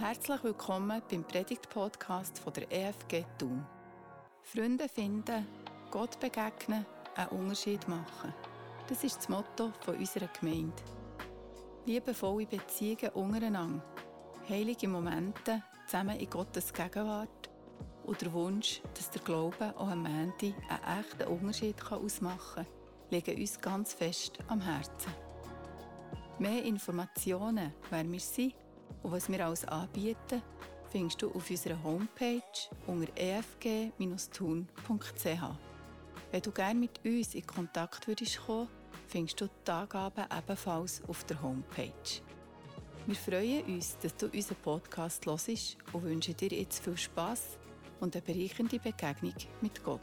Herzlich willkommen beim Predigt-Podcast der EFG Thun. Freunde finden, Gott begegnen, einen Unterschied machen. Das ist das Motto unserer Gemeinde. Liebevolle Beziehungen untereinander, heilige Momente zusammen in Gottes Gegenwart und der Wunsch, dass der Glaube auch am Ende einen echten Unterschied ausmachen kann, liegen uns ganz fest am Herzen. Mehr Informationen, wer wir sind und was wir alles anbieten, findest du auf unserer Homepage unter efg-thun.ch. Wenn du gerne mit uns in Kontakt würdest kommen, findest du die Angaben ebenfalls auf der Homepage. Wir freuen uns, dass du unseren Podcast hörst und wünschen dir jetzt viel Spass und eine bereichernde Begegnung mit Gott.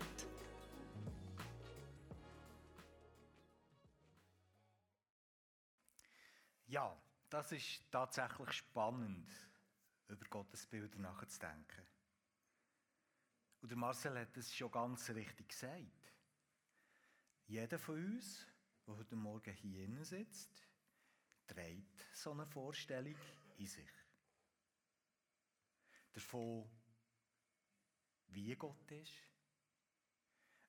Das ist tatsächlich spannend, über Gottes Bilder nachzudenken. Und Marcel hat es schon ganz richtig gesagt. Jeder von uns, der heute Morgen hier innen sitzt, trägt so eine Vorstellung in sich. Davon, wie Gott ist,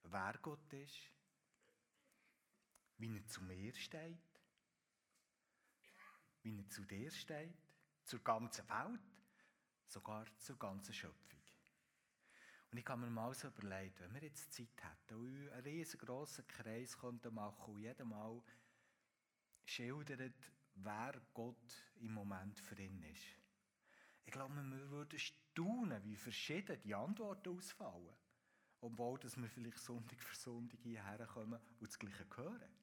wer Gott ist, wie er zu mir steht, wie er zu dir steht, zur ganzen Welt, sogar zur ganzen Schöpfung. Und ich habe mir mal so überlegt, wenn wir jetzt Zeit hätten und einen riesengroßen Kreis könnten machen und jedes Mal schildert, wer Gott im Moment für ihn ist. Ich glaube, wir würden staunen, wie verschieden die Antworten ausfallen. Obwohl dass wir vielleicht Sonntag für Sonntag hierher kommen und das Gleiche hören.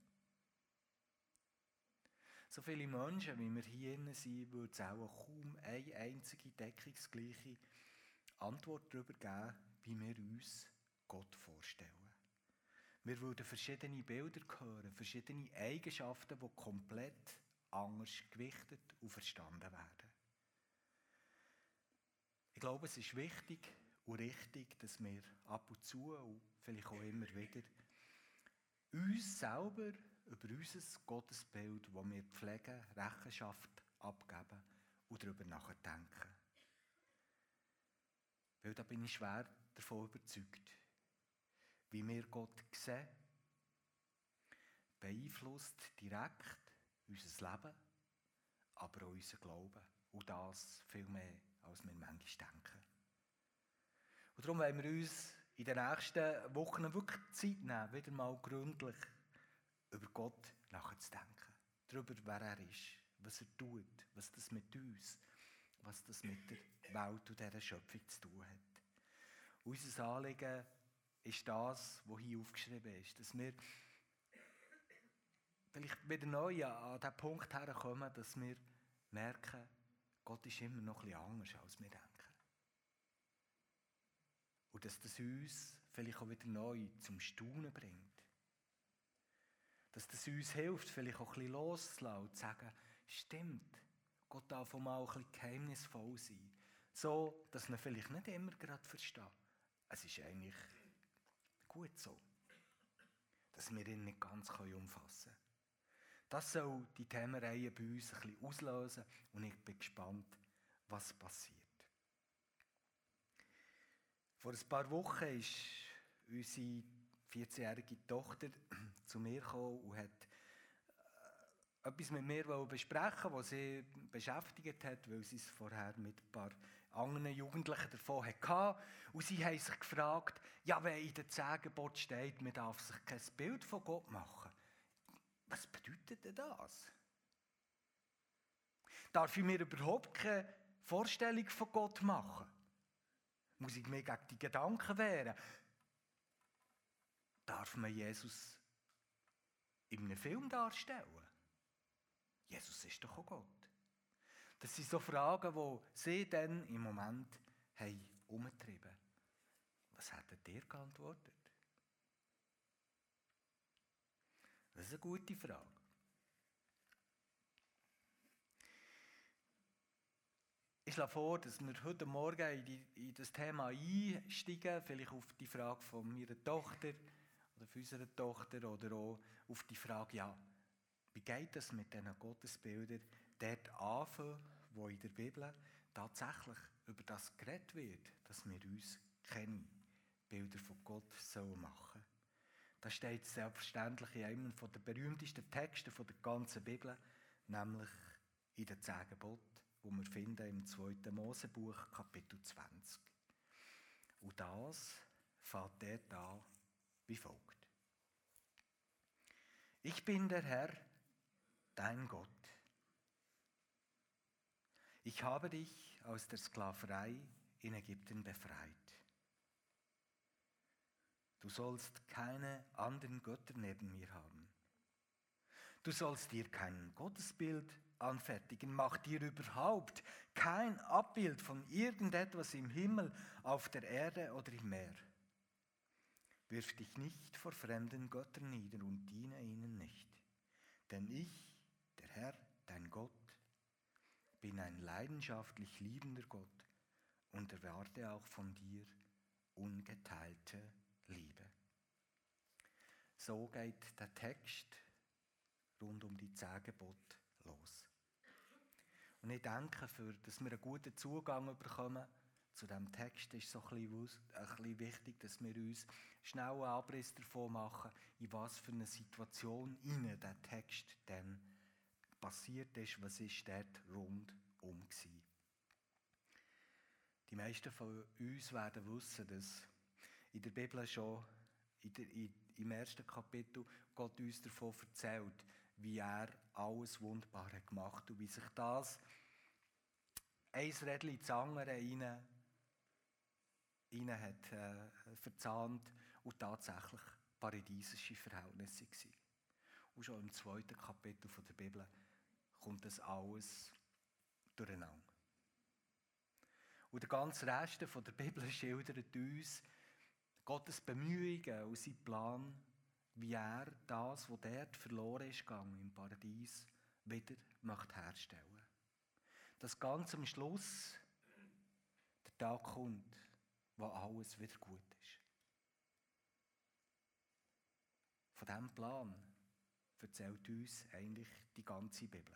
So viele Menschen, wie wir hier sind, würde es auch kaum eine einzige deckungsgleiche Antwort darüber geben, wie wir uns Gott vorstellen. Wir würden verschiedene Bilder hören, verschiedene Eigenschaften, die komplett anders gewichtet und verstanden werden. Ich glaube, es ist wichtig und richtig, dass wir ab und zu und vielleicht auch immer wieder uns selber über unser Gottesbild, das wir pflegen, Rechenschaft abgeben und darüber nachdenken. Weil da bin ich schwer davon überzeugt, wie wir Gott sehen, beeinflusst direkt unser Leben, aber auch unser Glauben. Und das viel mehr, als wir manchmal denken. Und darum wollen wir uns in den nächsten Wochen wirklich Zeit nehmen, wieder mal gründlich über Gott nachzudenken. Darüber, wer er ist, was er tut, was das mit uns, was das mit der Welt und dieser Schöpfung zu tun hat. Unser Anliegen ist das, was hier aufgeschrieben ist, dass wir vielleicht wieder neu an den Punkt herkommen, dass wir merken, Gott ist immer noch etwas anders, als wir denken. Und dass das uns vielleicht auch wieder neu zum Staunen bringt. Dass das uns hilft, vielleicht auch ein bisschen loszulassen und zu sagen, stimmt, Gott darf auch mal ein bisschen geheimnisvoll sein. So, dass man vielleicht nicht immer gerade versteht. Es ist eigentlich gut so, dass wir ihn nicht ganz umfassen können. Das soll die Themenreihe bei uns ein bisschen auslösen und ich bin gespannt, was passiert. Vor ein paar Wochen ist unsere 14-jährige Tochter zu mir gekommen und hat äh, etwas mit mir besprechen was sie beschäftigt hat, weil sie es vorher mit ein paar anderen Jugendlichen davon hatte. Und sie haben sich gefragt, ja, wenn in der Zehn steht, man darf sich kein Bild von Gott machen. Was bedeutet denn das? Darf ich mir überhaupt keine Vorstellung von Gott machen? Muss ich mir gegen die Gedanken wehren? Darf man Jesus in einem Film darstellen? Jesus ist doch auch Gott. Das sind so Fragen, die sie dann im Moment haben umgetrieben. Was hättet ihr geantwortet? Das ist eine gute Frage. Ich schlage vor, dass wir heute Morgen in, in, das Thema einsteigen, vielleicht auf die Frage von meiner Tochter oder von unserer Tochter oder auch auf die Frage, ja, wie geht es mit diesen Gottesbildern dort anfangen, wo in der Bibel tatsächlich über das geredet wird, dass wir uns keine Bilder von Gott sollen machen Das steht selbstverständlich in einem der berühmtesten Texte der ganzen Bibel, nämlich in den Zehn Geboten, wo wir finden im 2. Mosebuch, Kapitel 20. Und das fängt dort an wie folgt. Ich bin der Herr, dein Gott. Ich habe dich aus der Sklaverei in Ägypten befreit. Du sollst keine anderen Götter neben mir haben. Du sollst dir kein Gottesbild anfertigen. Mach dir überhaupt kein Abbild von irgendetwas im Himmel, auf der Erde oder im Meer. Wirf dich nicht vor fremden Göttern nieder und diene ihnen nicht. Denn ich, der Herr, dein Gott, bin ein leidenschaftlich liebender Gott und erwarte auch von dir ungeteilte Liebe. So geht der Text rund um die zehn los. Und ich denke, für, dass wir einen guten Zugang bekommen zu diesem Text, ist so ein bisschen, wichtig, dass wir uns schnell einen Abriss davon machen, in was für eine Situation ihnen der Text dann passiert ist, was ist dort rundum gewesen. Die meisten von uns werden wissen, dass in der Bibel schon in der, in, im ersten Kapitel Gott uns davon erzählt, wie er alles Wunderbare gemacht hat und wie sich das ein Rädchen ins andere rein hat äh, verzahnt und tatsächlich paradiesische Verhältnisse waren. Und schon im zweiten Kapitel der Bibel kommt das alles durcheinander. Und der ganze Rest der Bibel schildert uns Gottes Bemühungen und seinen Plan, wie er das, was dort verloren ist gegangen im Paradies, wieder möchte herstellen. Dass ganz am Schluss der Tag kommt, wo alles wieder gut ist. Von diesem Plan erzählt uns eigentlich die ganze Bibel.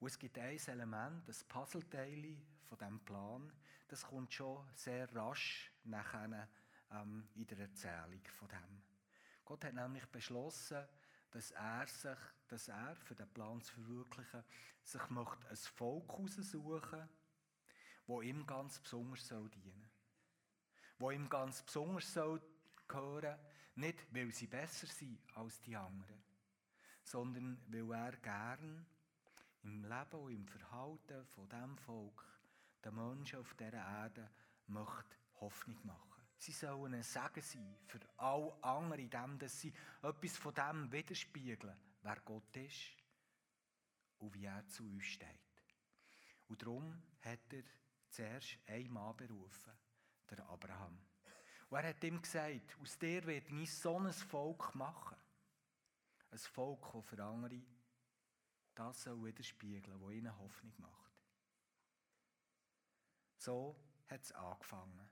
Und es gibt ein Element, das Puzzleteil von diesem Plan, das kommt schon sehr rasch nachher ähm, in der Erzählung von dem. Gott hat nämlich beschlossen, dass er sich, dass er für den Plan zu verwirklichen, sich möchte ein Volk heraussuchen, wo ihm ganz besonders soll dienen, wo ihm ganz besonders soll gehören, nicht weil sie besser sind als die anderen, sondern weil er gern im Leben und im Verhalten von dem Volk den Menschen auf dieser Erde möchte Hoffnung machen. Sie sollen ein Segen sein für alle anderen, indem dass sie etwas von dem widerspiegeln, wer Gott ist und wie er zu uns steht. Und darum hat er zuerst einen Mann berufen, der Abraham. Und er hat ihm gesagt, aus dir werde ich so ein Volk machen. Ein Volk, das für andere das soll widerspiegeln, das ihnen Hoffnung macht. So hat es angefangen.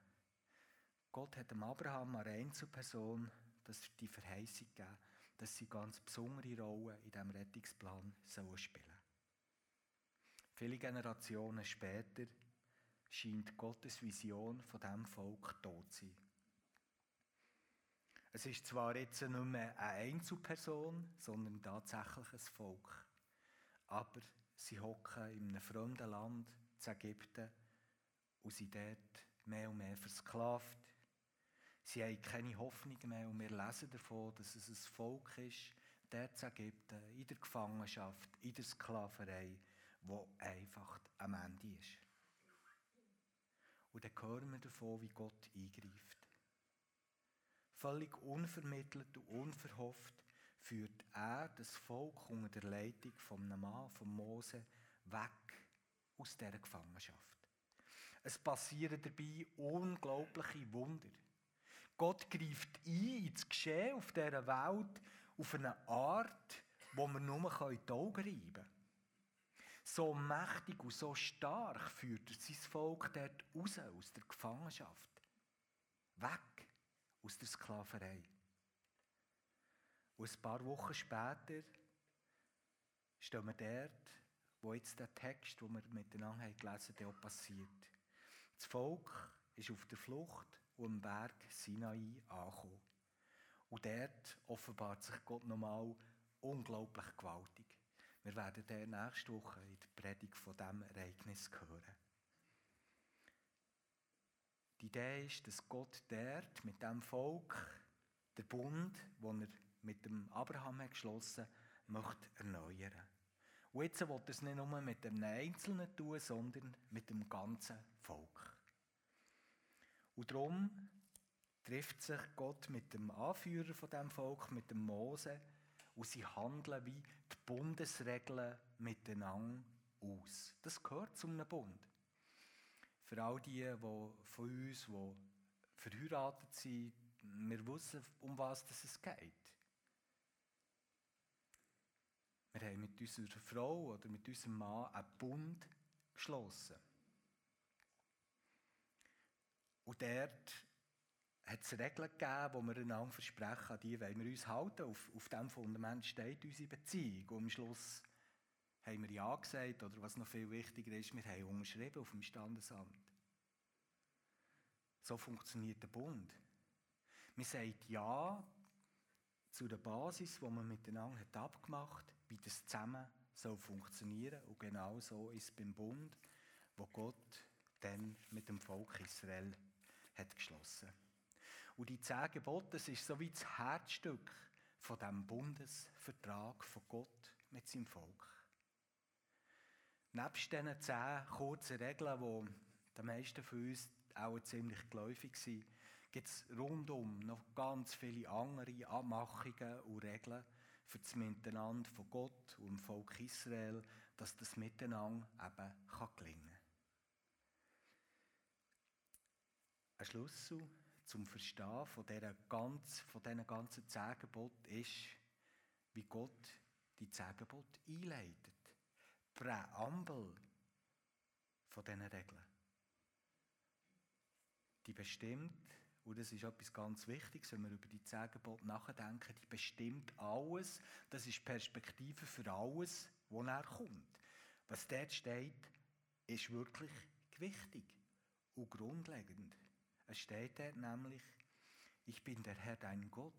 Gott hat dem Abraham eine Einzelperson das die Verheißung gegeben, dass sie ganz besondere Rolle in diesem Rettungsplan sollen spielen Viele Generationen später scheint Gottes Vision von diesem Volk tot zu sein. Es ist zwar jetzt nicht mehr eine Einzelperson, sondern tatsächlich ein Volk. Aber sie hocken in einem fremden Land, in Ägypten, und sind dort mehr und mehr versklavt Sie haben keine Hoffnung mehr und wir lesen davon, dass es ein Volk ist, dort in Ägypten, in der Gefangenschaft, in der Sklaverei, wo einfach am Ende ist. Und dann hören wir davon, wie Gott eingreift. Völlig unvermittelt und unverhofft führt er das Volk unter der Leitung von einem Mann, von Mose, weg aus dieser Gefangenschaft. Es passieren dabei unglaubliche Wunder. Gott greift ein ins Geschehen auf dieser Welt auf eine Art, wo man nur die Augen reiben kann. So mächtig und so stark führt er sein Volk dort raus, aus der Gefangenschaft. Weg aus der Sklaverei. Und ein paar Wochen später stehen wir dort, wo jetzt der Text, den wir miteinander gelesen haben, auch passiert. Das Volk ist auf der Flucht und am Berg Sinai angekommen. Und dort offenbart sich Gott nochmal unglaublich gewaltig. Wir werden dann nächste Woche in der Predigt von diesem Ereignis hören. Die Idee ist, dass Gott dort mit dem Volk der Bund, den er mit dem Abraham hat geschlossen möchte erneuern. Und jetzt will er es nicht nur mit einem Einzelnen tun, sondern mit dem ganzen Volk. Und darum trifft sich Gott mit dem Anführer von dem Volk, mit dem Mose, und sie handeln wie die Bundesregeln miteinander aus. Das gehört zu einem Bund. Für all die, die von uns, die verheiratet sind, wir wissen, um was es geht. Wir haben mit unserer Frau oder mit unserem Mann einen Bund geschlossen. Und dort hat es Regeln gegeben, die wir einander versprechen, an die wollen wir uns halten. Auf, auf diesem Fundament steht unsere Beziehung. Und am Schluss haben wir Ja gesagt, oder was noch viel wichtiger ist, wir haben unterschrieben auf dem Standesamt. So funktioniert der Bund. Man sagt Ja zu der Basis, die man miteinander hat abgemacht hat, wie das zusammen soll funktionieren. Und genau so ist es beim Bund, wo Gott dann mit dem Volk Israel hat geschlossen. Und die zehn Gebote, das ist so wie das Herzstück von dem Bundesvertrag von Gott mit seinem Volk. Nebst diesen zehn kurzen Regeln, die die meisten von uns auch ziemlich geläufig sind, gibt es rundum noch ganz viele andere Abmachungen und Regeln für das Miteinander von Gott und dem Volk Israel, dass das Miteinander eben gelingen kann. Ein Schlüssel zum Verstehen von, dieser ganz, von diesen ganzen zehn ist, wie Gott die zehn einleitet. Präambel von diesen Regeln. Die bestimmt, und das ist etwas ganz Wichtiges, wenn wir über die zehn nachdenken, die bestimmt alles, das ist Perspektive für alles, was näher kommt. Was dort steht, ist wirklich wichtig und grundlegend. Es steht dort nämlich, ich bin der Herr dein Gott.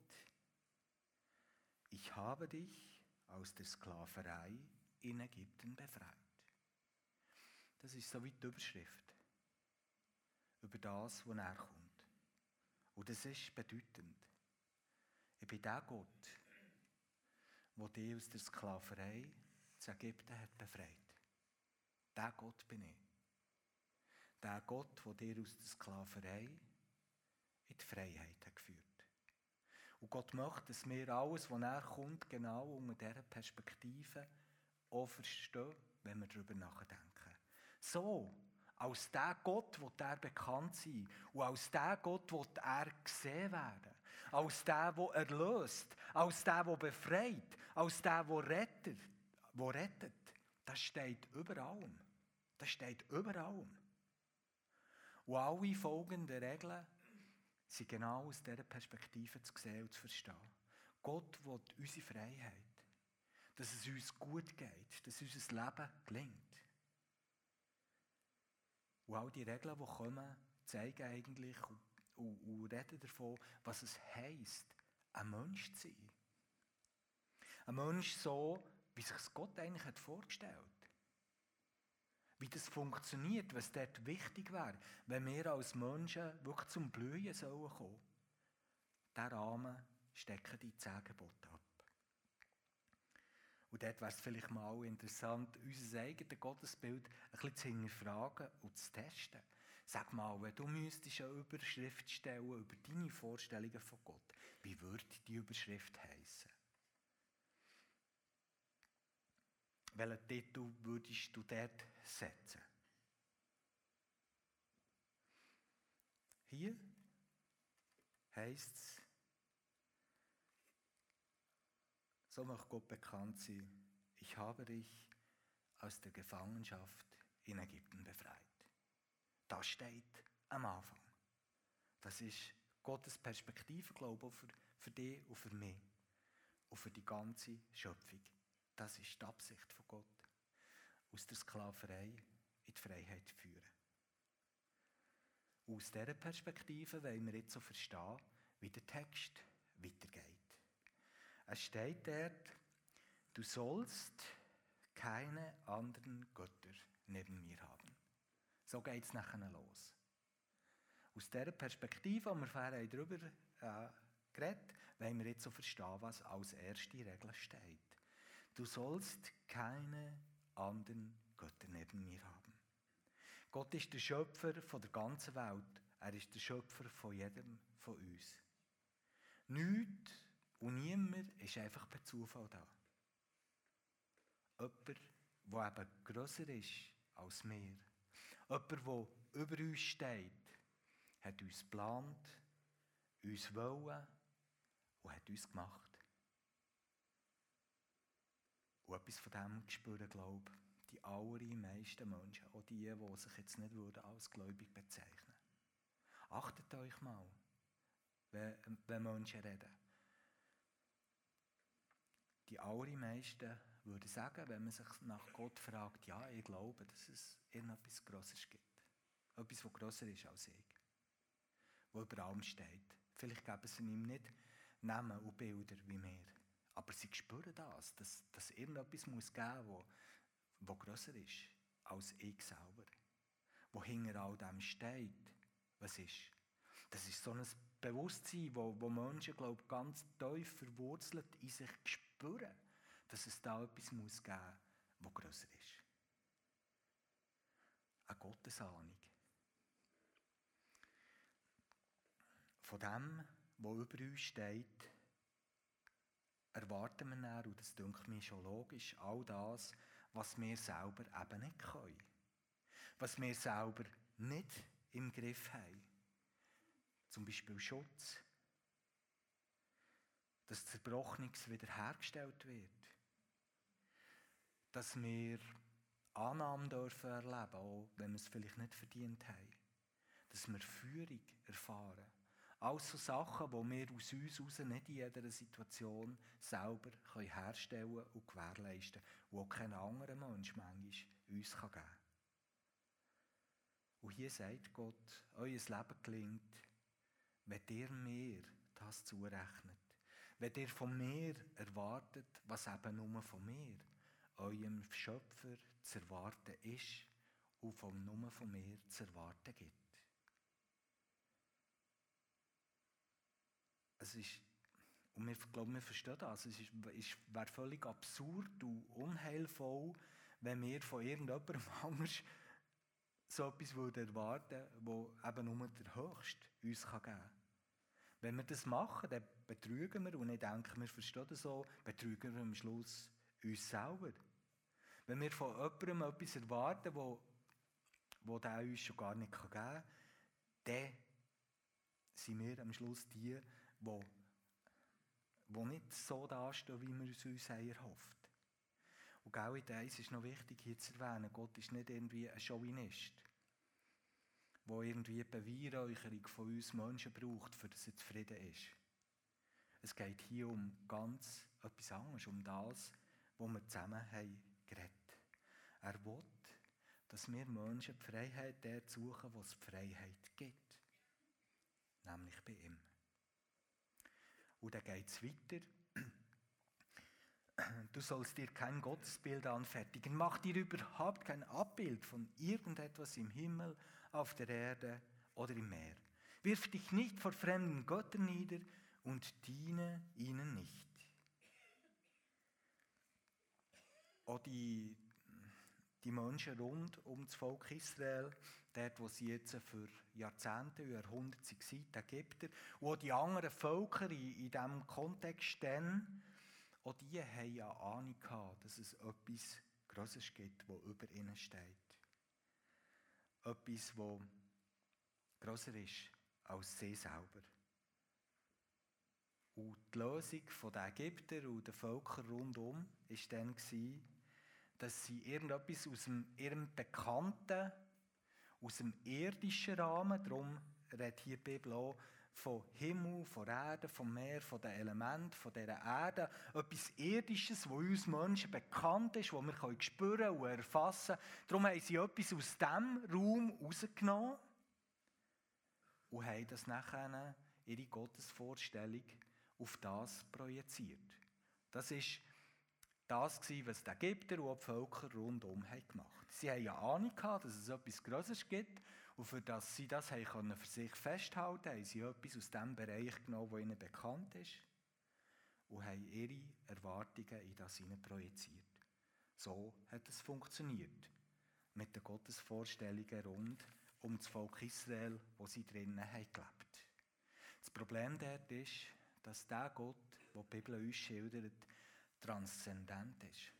Ich habe dich aus der Sklaverei in Ägypten befreit. Das ist so wie die Überschrift über das, was näher kommt. Und das ist bedeutend. Ich bin der Gott, der dich aus der Sklaverei zu Ägypten hat befreit. Der Gott bin ich. Der Gott, der dir aus der Sklaverei in die Freiheit hat geführt. Und Gott möchte, dass wir alles, was näher kommt, genau unter dieser Perspektive auch verstehen, wenn wir darüber nachdenken. So, als der Gott wird er bekannt sein. Und als der Gott wird er gesehen werden. Als der, der erlöst. Als der, der befreit. Als der, der rettet. Der rettet. Das steht über allem. Das steht über allem. Und alle folgenden Regeln sind genau aus dieser Perspektive zu sehen und zu verstehen. Gott will unsere Freiheit. Dass es uns gut geht, dass unser Leben gelingt. Und all die Regeln, die kommen, zeigen eigentlich und, und, und reden davon, was es heisst, ein Mensch zu sein. Ein Mensch so, wie sich Gott eigentlich hat vorgestellt wie das funktioniert, was dort wichtig wäre, wenn wir als Menschen wirklich zum Blühen sollen kommen. Diesen Rahmen stecken die zehn ab. Und dort wäre es vielleicht mal interessant, unser eigenes Gottesbild ein bisschen zu hinterfragen und zu testen. Sag mal, wenn du müsstest eine Überschrift stellen über deine Vorstellungen von Gott, wie würde die Überschrift heißen? welchen Titel würdest du dort setzen? Hier heißt es, so möchte Gott bekannt sein, ich habe dich aus der Gefangenschaft in Ägypten befreit. Das steht am Anfang. Das ist Gottes Perspektive, glaube ich, für, für dich und für mich und für die ganze Schöpfung. Das ist die Absicht von Gott. Aus der Sklaverei in die Freiheit führen. Aus dieser Perspektive wollen wir jetzt so verstehen, wie der Text weitergeht. Es steht dort, du sollst keine anderen Götter neben mir haben. So geht es nachher los. Aus dieser Perspektive, die wir vorher darüber äh, geredet wollen wir jetzt so verstehen, was als erste Regel steht. Du sollst keine anderen Götter neben mir haben. Gott ist der Schöpfer von der ganzen Welt. Er ist der Schöpfer von jedem von uns. Nichts und niemand ist einfach per Zufall da. Jemand, der eben grösser ist als wir. Jemand, der über uns steht, hat uns geplant, uns wollen und hat uns gemacht. Und etwas von dem spüren, glaube ich, die allermeisten Menschen, auch die, die sich jetzt nicht würden als gläubig bezeichnen Achtet euch mal, wenn, Menschen reden. Die allermeisten würden sagen, wenn man sich nach Gott fragt, ja, ich glaube, dass es irgendetwas Grosses gibt. Etwas, das grosser ist als ich. Wo über allem steht. Vielleicht geben sie ihm nicht Namen und Bilder wie wir. Aber sie spüren das, dass, dass irgendetwas muss geben muss, das grösser ist als ich selber. Wo hinter all dem steht, was ist. Das ist so ein Bewusstsein, wo, wo Menschen, glaube ich, ganz tief verwurzelt in sich spüren, dass es da etwas muss geben muss, das grösser ist. Eine Gottesahnung. Von dem, was über uns steht, erwarten wir dann, und das denke mir schon logisch, all das, was wir selber eben nicht können. Was wir selber nicht im Griff haben. Zum Beispiel Schutz. Dass Zerbrochenes wiederhergestellt wird. Dass wir Annahmen dürfen erleben, auch wenn wir es vielleicht nicht verdient haben. Dass wir Führung erfahren. Alles so Sachen, die wir aus uns heraus nicht in jeder Situation selber herstellen und gewährleisten können, die kein anderer Mensch manchmal uns geben kann. Und hier sagt Gott, euer Leben gelingt, wenn ihr mir das zurechnet. Wenn ihr von mir erwartet, was eben nur von mir, eurem Schöpfer zu erwarten ist und vom nur von mir zu erwarten gibt. Es ist, und wir glauben, wir verstehen das, es ist, ist, wäre völlig absurd und unheilvoll, wenn wir von irgendjemandem anders so etwas würden erwarten würden, das eben nur der Höchste uns geben kann. Wenn wir das machen, dann betrügen wir, und ich denke, wir verstehen das so, betrügen wir am Schluss uns selber. Wenn wir von jemandem etwas erwarten, wo, wo der uns schon gar nicht geben kann, dann sind wir am Schluss die, wo, wo nicht so dastehen, wie wir es uns haben erhofft. Und genau in eins ist noch wichtig hier zu erwähnen, Gott ist nicht irgendwie ein Chauvinist, der irgendwie eine Beweihräucherung von uns Menschen braucht, für dass er zufrieden ist. Es geht hier um ganz etwas anderes, um das, was wir zusammen haben geredet. Er will, dass wir Menschen die Freiheit dort suchen, wo es Freiheit gibt. Nämlich bei ihm. Und dann geht es weiter. Du sollst dir kein Gottesbild anfertigen. Mach dir überhaupt kein Abbild von irgendetwas im Himmel, auf der Erde oder im Meer. Wirf dich nicht vor fremden Göttern nieder und diene ihnen nicht. Auch die, die Menschen rund um das Volk Israel, dort, wo sie jetzt für Jahrzehnte und Jahrhunderte waren, die Ägypter, und auch die anderen Völker in, diesem Kontext dann, auch die haben ja Ahnung gehabt, dass es etwas Grosses gibt, das über ihnen steht. Etwas, das grosser ist als sie selber. Und die Lösung der Ägypter und der Völker rundum war dann, dass sie irgendetwas aus ihrem Bekannten aus dem irdischen Rahmen, darum redet hier die Bibel auch von Himmel, von Erde, vom Meer, von den Elementen, von dieser Erde. Etwas Irdisches, das uns Menschen bekannt ist, das wir spüren und erfassen können. Darum haben sie etwas aus diesem Raum rausgenommen und haben das nachher ihre Gottesvorstellung auf das projiziert. Das ist das was die Ägypter und die Völker rundum gemacht haben. Sie haben ja Ahnung gehabt, dass es etwas Größeres gibt und für das sie das haben für sich festhalten konnten, haben sie etwas aus dem Bereich genommen, der ihnen bekannt ist und haben ihre Erwartungen in das hinein projiziert. So hat es funktioniert mit den Gottesvorstellungen rund um das Volk Israel, wo sie drinnen haben gelebt. Das Problem dort ist, dass der Gott, den die Bibel uns schildert, transzendent ist.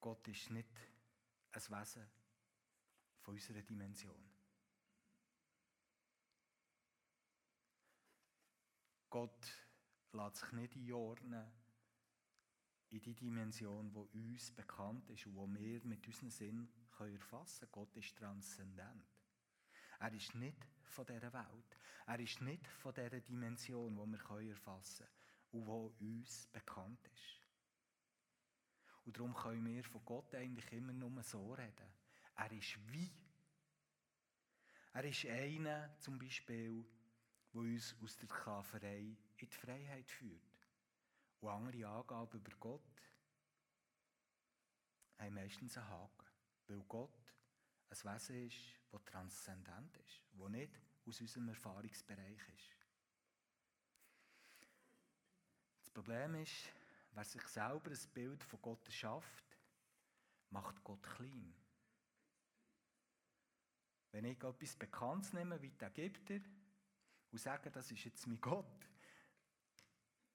Gott ist nicht ein Wesen von unserer Dimension. Gott lässt sich nicht einordnen in die Dimension, die uns bekannt ist und die wir mit unserem Sinn erfassen können. Gott ist transzendent. Er ist nicht von dieser Welt. Er ist nicht von dieser Dimension, die wir erfassen können und die uns bekannt ist. Und darum können wir von Gott eigentlich immer nur so reden. Er ist wie. Er ist einer, zum Beispiel, der uns aus der Sklaverei in die Freiheit führt. Und andere Angaben über Gott haben meistens einen Haken. Weil Gott ein Wesen ist, das transzendent ist, das nicht aus unserem Erfahrungsbereich ist. Das Problem ist, wer sich selber ein Bild von Gott schafft, macht Gott klein. Wenn ich etwas Bekanntes nehme, wie die Ägypter, und sage, das ist jetzt mein Gott,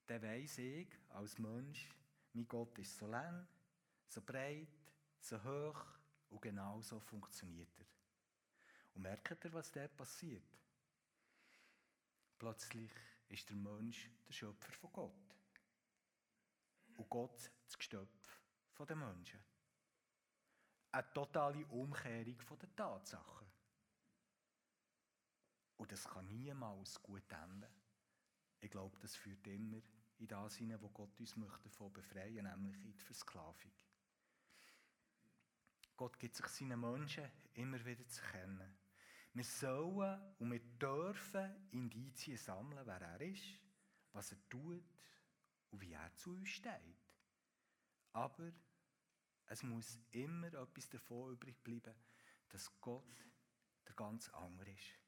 dann weiss ich als Mensch, mein Gott ist so lang, so breit, so hoch und genau so funktioniert er. Und merkt ihr, was dort passiert? Plötzlich ist der Mensch der Schöpfer von Gott. Und Gott das Gestöpf den Menschen. Eine totale Umkehrung den Tatsachen. Und das kann niemals gut enden. Ich glaube, das führt immer in das hinein, wo Gott uns möchte davon befreien, nämlich in die Versklavung. Gott gibt sich seinen Menschen immer wieder zu kennen. Wir sollen und wir dürfen Indizien sammeln, wer er ist, was er tut und wie er zu uns steht. Aber es muss immer etwas davon übrig bleiben, dass Gott der ganz andere ist.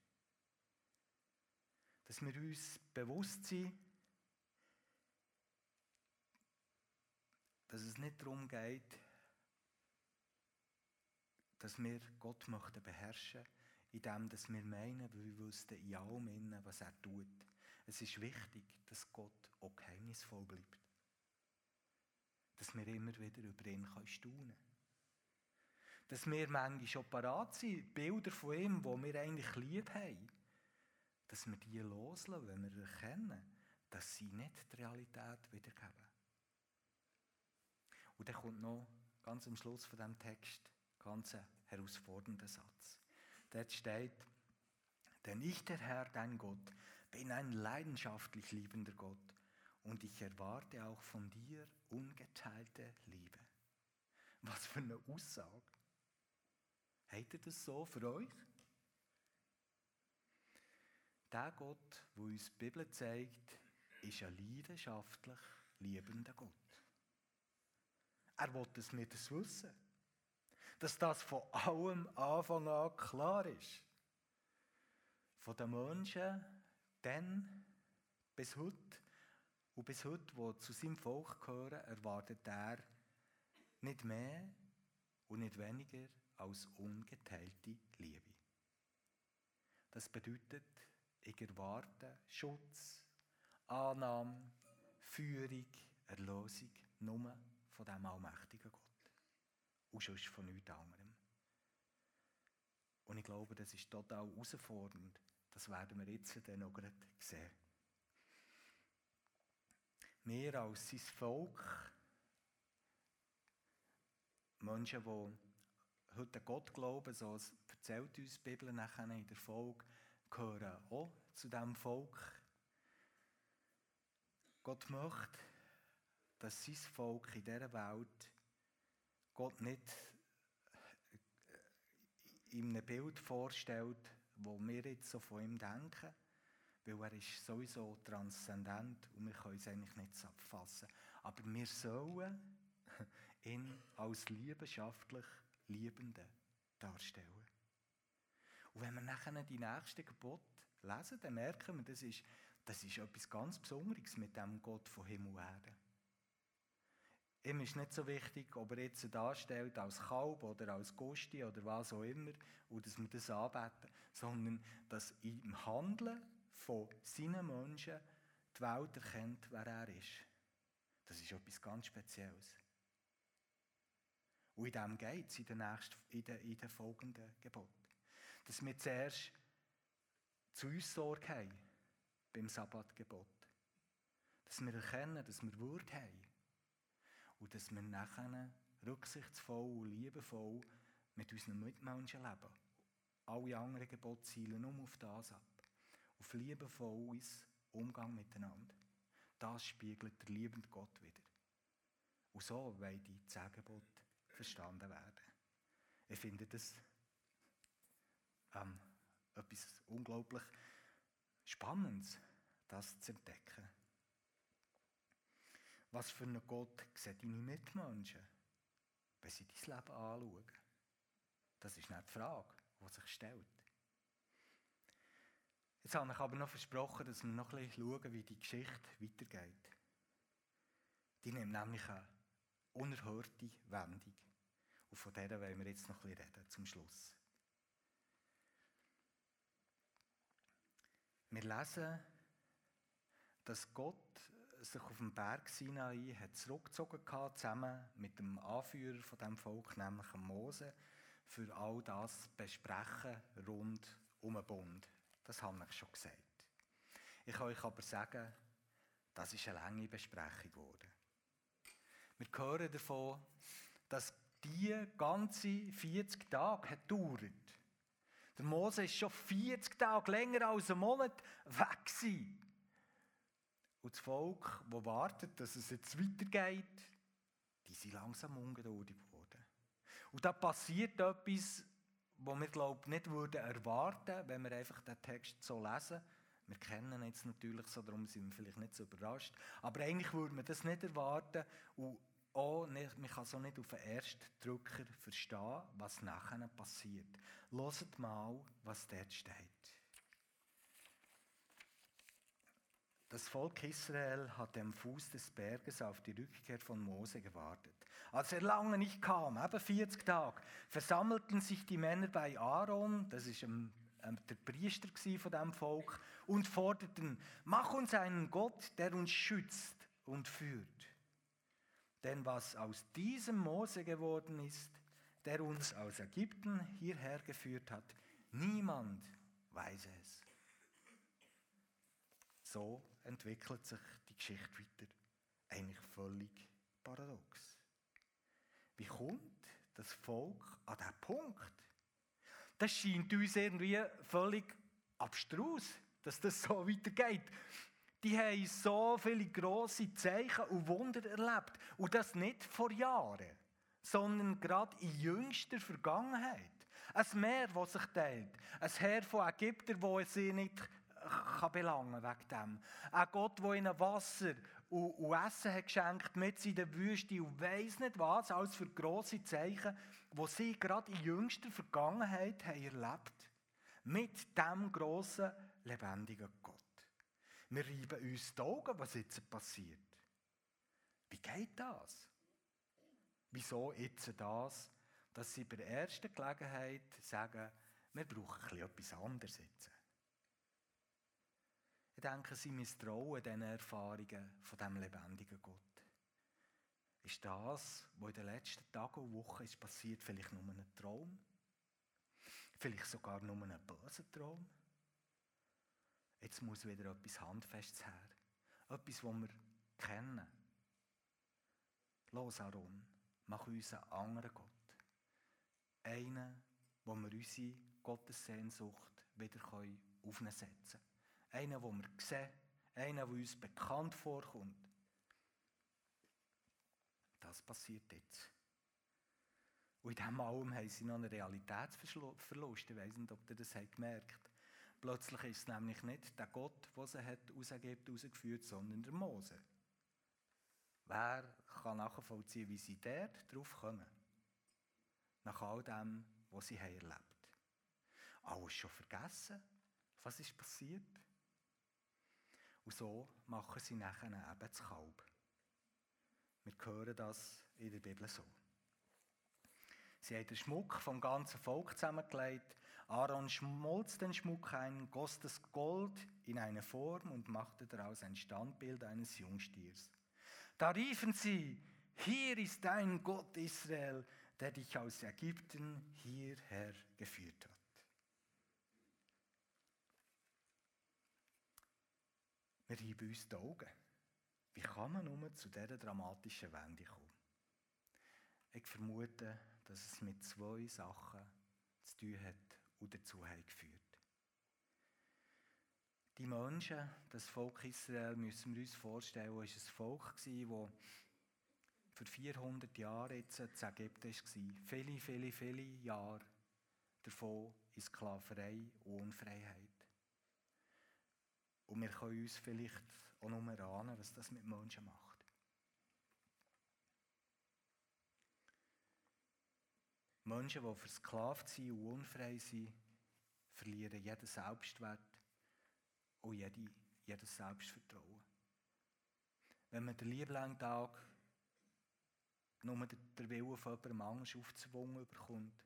Dass wir uns bewusst sind, dass es nicht darum geht, dass wir Gott möchten beherrschen, indem dass wir meinen, wir wüssten in allem was er tut. Es ist wichtig, dass Gott auch geheimnisvoll bleibt. Dass wir immer wieder über ihn staunen können. Dass wir manchmal schon parat sind, Bilder von ihm, die wir eigentlich lieb haben, dass wir die loslassen, wenn wir erkennen, dass sie nicht die Realität wiedergeben. Und dann kommt noch ganz am Schluss von diesem Text ganz ein herausfordernder Satz. Dort steht, denn ich, der Herr, dein Gott, bin ein leidenschaftlich liebender Gott und ich erwarte auch von dir ungeteilte Liebe. Was für eine Aussage. Habt ihr das so für euch? Der Gott, wo uns die Bibel zeigt, ist ein leidenschaftlich liebender Gott. Er will, dass wir das wissen. Dass das von allem Anfang an klar ist. Von den Menschen, dann bis heute und bis heute, die zu seinem Volk gehören, erwartet er nicht mehr und nicht weniger als ungeteilte Liebe. Das bedeutet, ich erwarte Schutz, Annahme, Führung, Erlösung nur von dem allmächtigen Gott. Und sonst von nichts anderem. Und ich glaube, das ist total herausfordernd. Das werden wir jetzt noch gerade sehen. Wir als sein Volk, Menschen, die heute Gott glauben, so erzählt uns die Bibel nachher in der Folge, gehören auch zu diesem Volk. Gott möchte, dass sein Volk in dieser Welt Gott nicht in einem Bild vorstellt, wo wir jetzt so von ihm denken, weil er ist sowieso transzendent und wir können es eigentlich nicht so abfassen. Aber wir sollen ihn als liebenschaftlich Liebenden darstellen. Und wenn wir nachher die nächsten Gebote lesen, dann merken wir, das ist, das ist etwas ganz Besonderes mit dem Gott von Himmel und Erde. Ihm ist nicht so wichtig, ob er jetzt darstellt als Kalb oder als Gusti oder was auch immer, und dass wir das anbeten, sondern dass im Handeln von seinen Menschen die Welt erkennt, wer er ist. Das ist etwas ganz Spezielles. Und in dem geht es in den, nächsten, in den, in den folgenden Geboten. Dass wir zuerst zu uns Sorge haben beim Sabbatgebot. Dass wir erkennen, dass wir Würde haben. Und dass wir nachher rücksichtsvoll und liebevoll mit unseren Mitmenschen leben. Alle anderen Gebote zielen nur auf das ab. Auf liebevolles Umgang miteinander. Das spiegelt der liebende Gott wieder. Und so wollen die zehn verstanden werden. Ich finde das ähm, etwas unglaublich Spannendes, das zu entdecken. Was für einen Gott sehen deine Mitmenschen, wenn sie dein Leben anschauen? Das ist nicht die Frage, die sich stellt. Jetzt habe ich aber noch versprochen, dass wir noch ein bisschen schauen, wie die Geschichte weitergeht. Die nimmt nämlich eine unerhörte Wendung. Und von der wollen wir jetzt noch ein bisschen reden, zum Schluss. Wir lesen, dass Gott sich auf dem Berg Sinai hat zurückgezogen hat, zusammen mit dem Anführer von dem Volk, nämlich Mose, für all das besprechen rund um den Bund. Das habe ich schon gesagt. Ich kann euch aber sagen, das ist eine lange Besprechung geworden. Wir hören davon, dass die ganze 40 Tage hat gedauert. Der Mose ist schon 40 Tage länger als einen Monat weg gewesen. Und das Volk, das wartet, dass es jetzt weitergeht, die sind langsam ungeduldig geworden. Und da passiert etwas, was wir, glaube ich, nicht würden erwarten wenn wir einfach den Text so lesen. Wir kennen ihn jetzt natürlich so, darum sind wir vielleicht nicht so überrascht. Aber eigentlich würde man das nicht erwarten. Und auch nicht, man kann so nicht auf den ersten Drücker verstehen, was nachher passiert. Hört mal, was dort steht. Das Volk Israel hat am Fuß des Berges auf die Rückkehr von Mose gewartet. Als er lange nicht kam, eben 40 Tage, versammelten sich die Männer bei Aaron, das ist der Priester von dem Volk, und forderten: Mach uns einen Gott, der uns schützt und führt. Denn was aus diesem Mose geworden ist, der uns aus Ägypten hierher geführt hat, niemand weiß es. So entwickelt sich die Geschichte weiter. Eigentlich völlig paradox. Wie kommt das Volk an diesen Punkt? Das scheint uns irgendwie völlig abstrus, dass das so weitergeht die haben so viele grosse Zeichen und Wunder erlebt. Und das nicht vor Jahren, sondern gerade in jüngster Vergangenheit. Ein Meer, das sich teilt. Ein Herr von Ägyptern, wo sie nicht kann belangen wegen dem. Ein Gott, der ihnen Wasser und, und Essen hat geschenkt mit in der Wüste und weiss nicht was, als für grosse Zeichen, die sie gerade in jüngster Vergangenheit haben erlebt Mit dem grossen, lebendigen Gott. Wir reiben uns die Augen, was jetzt passiert. Wie geht das? Wieso jetzt das, dass sie bei der ersten Gelegenheit sagen, wir brauchen etwas anderes jetzt. Denke, sie misstrauen diesen Erfahrungen von dem lebendigen Gott. Ist das, was in den letzten Tagen und Wochen ist passiert, vielleicht nur ein Traum? Vielleicht sogar nur ein böser Traum? Jetzt muss wieder etwas Handfestes her. Etwas, das wir kennen. Los, Aaron, mach uns einen anderen Gott. Einen, wo wir unsere Gottessehnsucht wieder auf ihn setzen. Einen, den wir sehen, einen, der uns bekannt vorkommt. Das passiert jetzt. Und in diesem allem haben sie noch einen Realitätsverlust. Ich weiß nicht, ob ihr das gemerkt habt. Plötzlich ist es nämlich nicht der Gott, der sie hat rausgegibt, rausgeführt, sondern der Mose. Wer kann nachvollziehen, wie sie dort drauf kommen? Nach all dem, was sie haben erlebt Alles schon vergessen? Was ist passiert? Und so machen sie nachher eben das Kalb. Wir hören das in der Bibel so. Sie haben den Schmuck vom ganzen Volk zusammengelegt. Aaron schmolz den Schmuck ein, goss das Gold in eine Form und machte daraus ein Standbild eines Jungstiers. Da riefen sie, hier ist dein Gott Israel, der dich aus Ägypten hierher geführt hat. Reiben uns die Augen. Wie kann man nur zu dieser dramatischen Wende kommen? Ich vermute, dass es mit zwei Sachen zu tun hat und dazu hat geführt. Die Menschen, das Volk Israel, müssen wir uns vorstellen, war ein Volk, das für 400 Jahre jetzt in Ägypten war. Viele, viele, viele Jahre davon in Sklaverei und Unfreiheit. Und wir können uns vielleicht auch nur ahnen, was das mit Menschen macht. Menschen, die versklavt sind und unfrei sind, verlieren jeden Selbstwert und jede, jedes Selbstvertrauen. Wenn man den lieblangen Tag nur der Wille von jemandem Angst aufzwungen bekommt,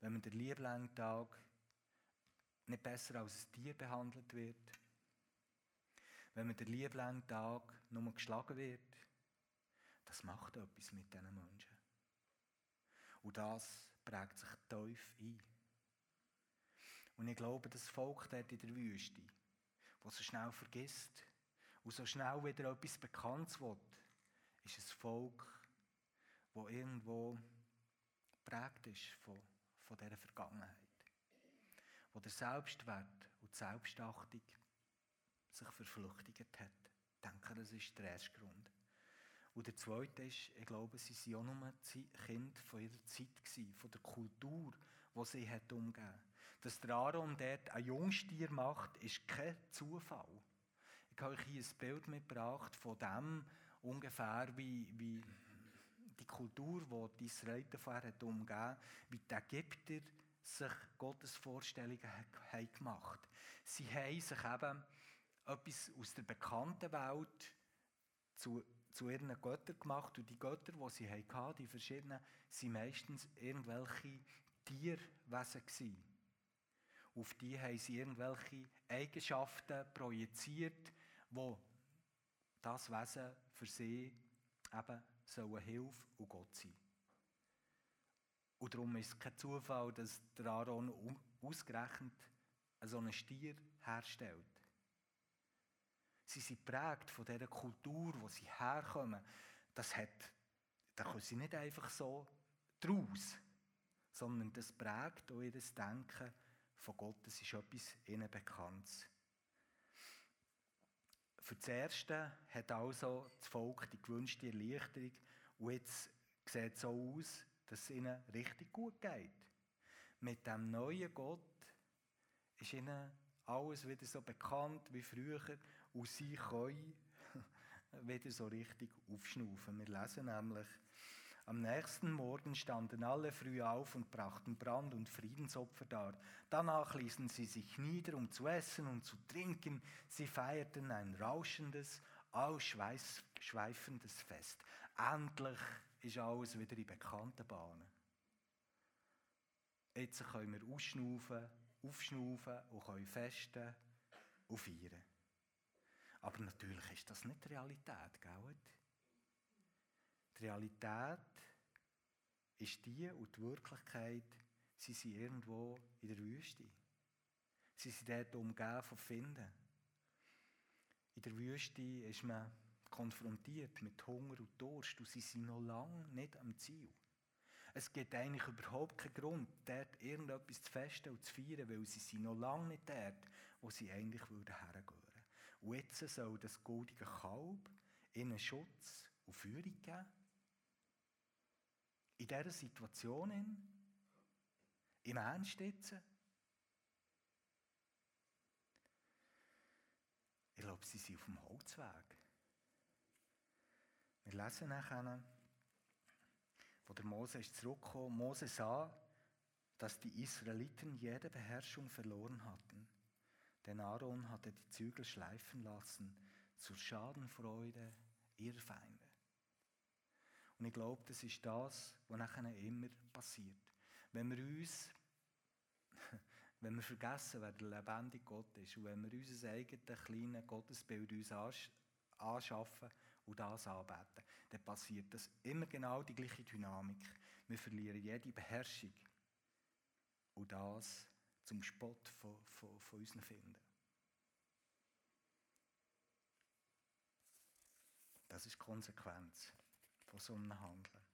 wenn man den lieblangen Tag nicht besser als ein Tier behandelt wird, wenn man den lieblangen Tag nur geschlagen wird, das macht etwas mit diesen Menschen. Und das prägt sich tief ein. Und ich glaube, das Volk dort in der Wüste, das so schnell vergisst und so schnell wieder etwas Bekanntes will, ist ein Volk, das irgendwo prägt ist von, von dieser Vergangenheit. Wo der Selbstwert und die Selbstachtung sich verflüchtigt hat. Ich denke, das ist der erste Grund. Und der zweite ist, ich glaube, sie waren auch nur Kind von ihrer Zeit, gewesen, von der Kultur, die sie hat umgeben Dass der Aaron dort ein Jungstier macht, ist kein Zufall. Ich habe euch hier ein Bild mitgebracht von dem, ungefähr wie, wie die Kultur, die die Israeliten vorher hat umgeben wie die Ägypter sich Gottes Vorstellungen haben gemacht Sie haben sich eben etwas aus der bekannten Welt zu zu ihren Göttern gemacht und die Götter, die sie hatten, die verschiedenen, waren meistens irgendwelche Tierwesen. Auf die haben sie irgendwelche Eigenschaften projiziert, wo das Wesen für sie eben sollen Hilfe und Gott sein. Und darum ist es kein Zufall, dass der Aaron ausgerechnet so einen Stier herstellt. Sie sind prägt von dieser Kultur, wo sie herkommen. Das hat, da können sie nicht einfach so draus, sondern das prägt auch ihr Denken von Gott. Das ist etwas ihnen Bekanntes. Für das Erste hat also das Volk die gewünschte Erleichterung und jetzt sieht es so aus, dass es ihnen richtig gut geht. Mit dem neuen Gott ist ihnen alles wieder so bekannt wie früher und sie können wieder so richtig aufschnaufen. Wir lesen nämlich, am nächsten Morgen standen alle früh auf und brachten Brand- und Friedensopfer dar. Danach ließen sie sich nieder, um zu essen und zu trinken. Sie feierten ein rauschendes, ausschweifendes Fest. Endlich ist alles wieder in bekannten Bahnen. Jetzt können wir ausschnaufen, aufschnaufen und können festen und feiern. Aber natürlich ist das nicht die Realität, gell? Die Realität ist die und die Wirklichkeit, sie sind irgendwo in der Wüste. Sie sind dort umgeben von Finden. In der Wüste ist man konfrontiert mit Hunger und Durst und sie sind noch lange nicht am Ziel. Es gibt eigentlich überhaupt keinen Grund, dort irgendetwas zu festen und zu feiern, weil sie sind noch lange nicht dort, wo sie eigentlich hergehören würden. Und jetzt soll das goldige Kalb ihnen Schutz und Führung geben. In dieser Situation, im Ernst jetzt, ich glaube, sie sind auf dem Holzweg. Wir lesen nachher, wo der Mose ist zurückgekommen. Mose sah, dass die Israeliten jede Beherrschung verloren hatten. Denn Aaron hatte die Zügel schleifen lassen zur Schadenfreude ihrer Feinde. Und ich glaube, das ist das, was nachher immer passiert. Wenn wir uns, wenn wir vergessen, wer der lebendige Gott ist und wenn wir unser eigenes kleines Gottesbild uns anschaffen und das anbeten, dann passiert das immer genau die gleiche Dynamik. Wir verlieren jede Beherrschung und das zum Spott von, von, von unseren Finden. Das ist die Konsequenz von so einem Handeln.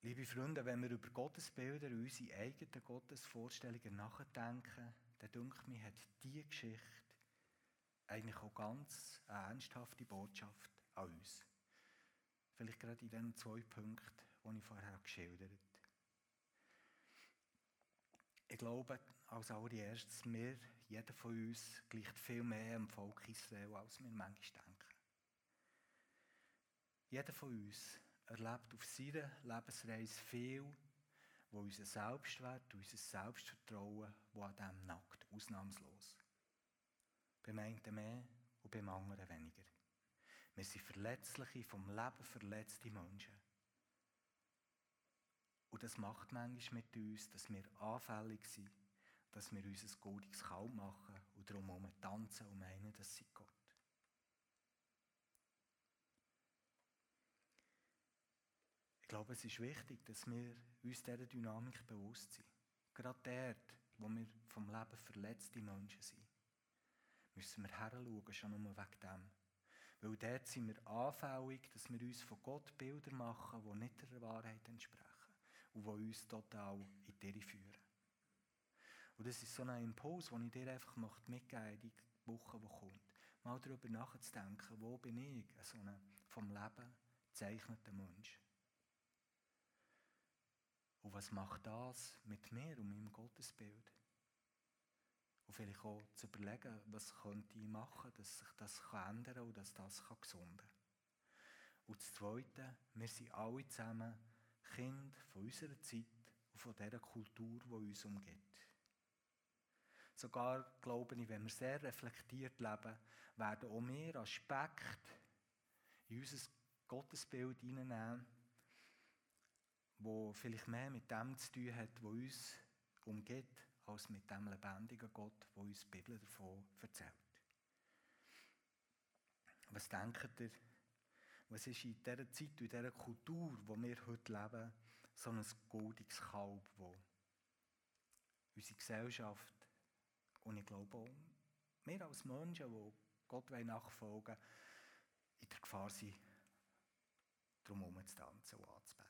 Liebe Freunde, wenn wir über Gottesbilder und unsere eigenen Gottesvorstellungen nachdenken, dann denke ich, hat diese Geschichte eigentlich auch ganz eine ernsthafte Botschaft an uns. Vielleicht gerade in den zwei Punkten, die ich vorher geschildert habe. Ich glaube, als allererstes, wir, jeder von uns, gleicht viel mehr dem Volk Israel, als wir manchmal denken. Jeder von uns erlebt auf seiner Lebensreise viel, wo unser Selbstwert, unser Selbstvertrauen, wo an dem nackt, ausnahmslos. Beim einen mehr und beim anderen weniger. Wir sind verletzliche, vom Leben verletzte Menschen. Und das macht manchmal mit uns, dass wir anfällig sind, dass wir uns ein goldiges Kalb machen und darum tanzen und meinen, das sei Gott. Ich glaube, es ist wichtig, dass wir uns dieser Dynamik bewusst sind. Gerade dort, wo wir vom Leben verletzte Menschen sind, müssen wir heranschauen, schon nur wegen dem. Weil dort sind wir anfällig, dass wir uns von Gott Bilder machen, die nicht der Wahrheit entsprechen und die uns total in die Irre führen. Und das ist so ein Impuls, den ich dir einfach mitgeben möchte, die Woche, die kommt. Mal darüber nachzudenken, wo bin ich, so ein vom Leben gezeichneter Mensch. Und was macht das mit mir und meinem Gottesbild? Und vielleicht auch zu überlegen, was könnte ich machen, dass sich das ändern kann und dass das gesunden kann. Und das Zweite, wir sind alle zusammen Kinder von unserer Zeit und von dieser Kultur, die uns umgeht. Sogar, glaube ich, wenn wir sehr reflektiert leben, werden auch wir Aspekte in unser Gottesbild hineinnehmen, wo vielleicht mehr mit dem zu tun hat, was uns umgeht, als mit dem lebendigen Gott, wo uns die Bibel davon erzählt. Was denkt ihr, was ist in dieser Zeit, in dieser Kultur, wo wir heute leben, so ein goldiges Kalb, wo unsere Gesellschaft und ich glaube auch wir als Menschen, die Gott nachfolgen wollen, in der Gefahr sind, darum herum zu tanzen und anzubeten.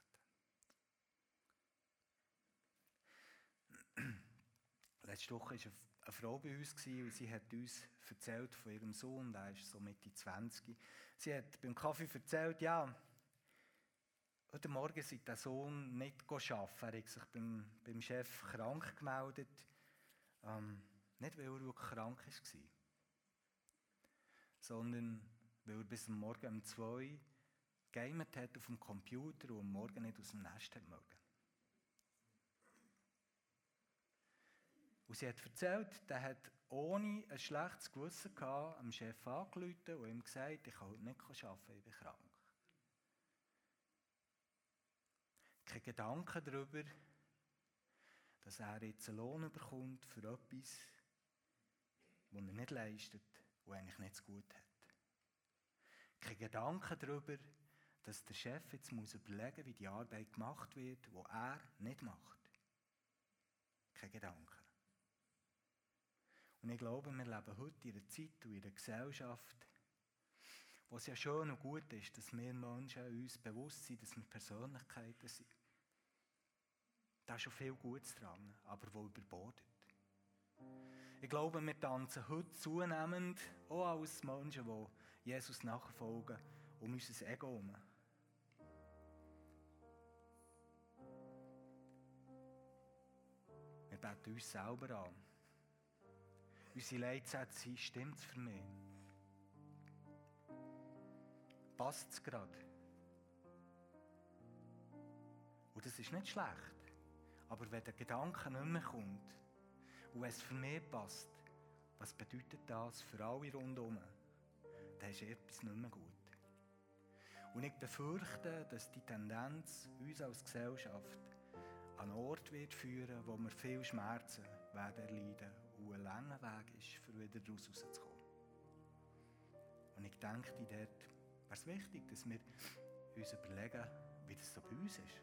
Letzte Woche war eine Frau bei uns und sie hat uns erzählt von ihrem Sohn, der ist so Mitte 20. Sie hat beim Kaffee erzählt, ja, heute Morgen sei der Sohn nicht arbeiten. Er hat sich beim, beim Chef krank gemeldet. Ähm, nicht, weil er wirklich krank war, sondern weil er bis Morgen um zwei gegamet hat auf dem Computer und am Morgen nicht aus dem Nest hat mögen. Und sie hat erzählt, der hat ohne ein schlechtes Gewissen gehabt, am Chef angerufen und ihm gesagt, ich kann heute nicht arbeiten, ich bin krank. Kein Gedanke darüber, dass er jetzt einen Lohn bekommt für etwas, das er nicht leistet und eigentlich nicht gut hat. Kein Gedanke darüber, dass der Chef jetzt muss überlegen wie die Arbeit gemacht wird, die er nicht macht. Kein Gedanke. Und ich glaube, wir leben heute in einer Zeit und in einer Gesellschaft, was ja schön und gut ist, dass wir Menschen uns bewusst sind, dass wir Persönlichkeiten sind. Da ist schon viel Gutes dran, aber wo überbordet. Ich glaube, wir tanzen heute zunehmend, auch als Menschen, die Jesus nachfolgen, um unser Ego herum. Wir beten uns selber an. Unsere Leitsätze sind, stimmt es für mich? Passt es gerade? Und das ist nicht schlecht. Aber wenn der Gedanke nicht mehr kommt und es für mich passt, was bedeutet das für alle rundherum? Dann ist etwas nicht mehr gut. Und ich befürchte, dass die Tendenz uns als Gesellschaft an einen Ort wird führen, wo wir viel Schmerzen werden erleiden und ein langer Weg ist, für wieder daraus rauszukommen. Und ich denke, dort wäre es wichtig, dass wir uns überlegen, wie das so bei uns ist.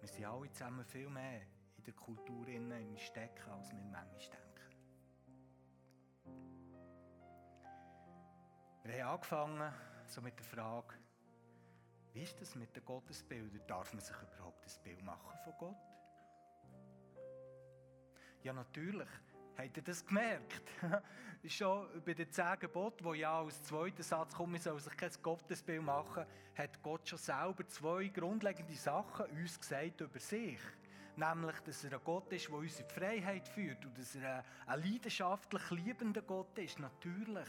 Wir sind alle zusammen viel mehr in der Kultur im Stecken, als wir manchmal denken. Wir haben angefangen so mit der Frage, wie ist das mit den Gottesbildern? Darf man sich überhaupt ein Bild machen von Gott? Ja, natürlich. Habt ihr das gemerkt? Schon bei den zehn Geboten, wo ja als zweiter Satz kommt, man soll sich kein Gottesbild machen, hat Gott schon selber zwei grundlegende Sachen uns gesagt über sich. Nämlich, dass er ein Gott ist, der uns in die Freiheit führt und dass er ein leidenschaftlich liebender Gott ist. Natürlich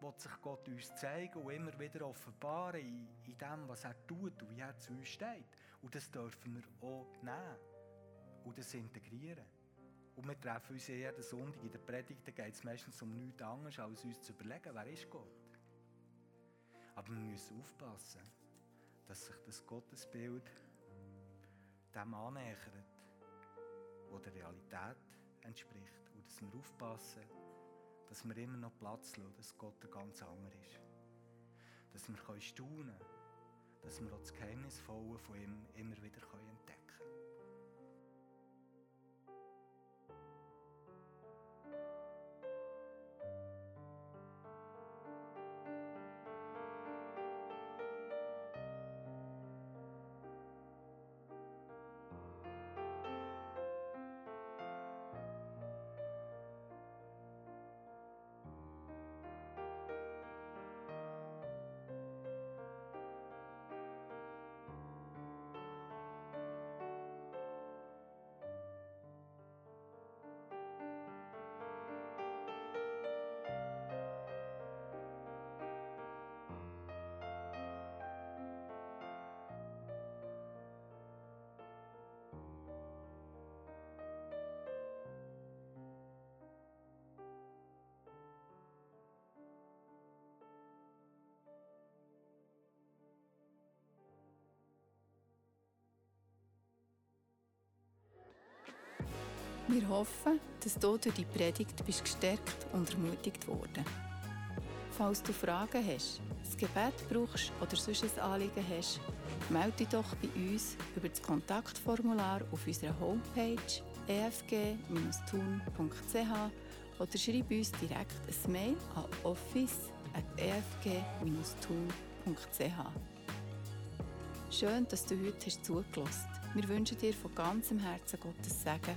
will sich Gott uns zeigen und immer wieder offenbaren in, in dem, was er tut und wie er zu uns steht. Und das dürfen wir auch nehmen und das integrieren. Und wir treffen uns jeden Sonntag in der Predigt, da geht es meistens um nichts anderes, als uns zu überlegen, wer ist Gott. Aber wir müssen aufpassen, dass sich das Gottesbild dem annähert, was der Realität entspricht. Und dass wir aufpassen, dass wir immer noch Platz lassen, dass Gott ein ganz anderer ist. Dass wir staunen können, dass wir auch das Geheimnisvolle von ihm immer wieder Wir hoffen, dass du durch die Predigt bist gestärkt und ermutigt worden. Falls du Fragen hast, ein Gebet brauchst oder sonst ein Anliegen hast, melde dich doch bei uns über das Kontaktformular auf unserer Homepage efg-tun.ch oder schreib uns direkt ein Mail an office.efg-tun.ch. Schön, dass du heute hast zugelassen. Wir wünschen dir von ganzem Herzen Gottes Segen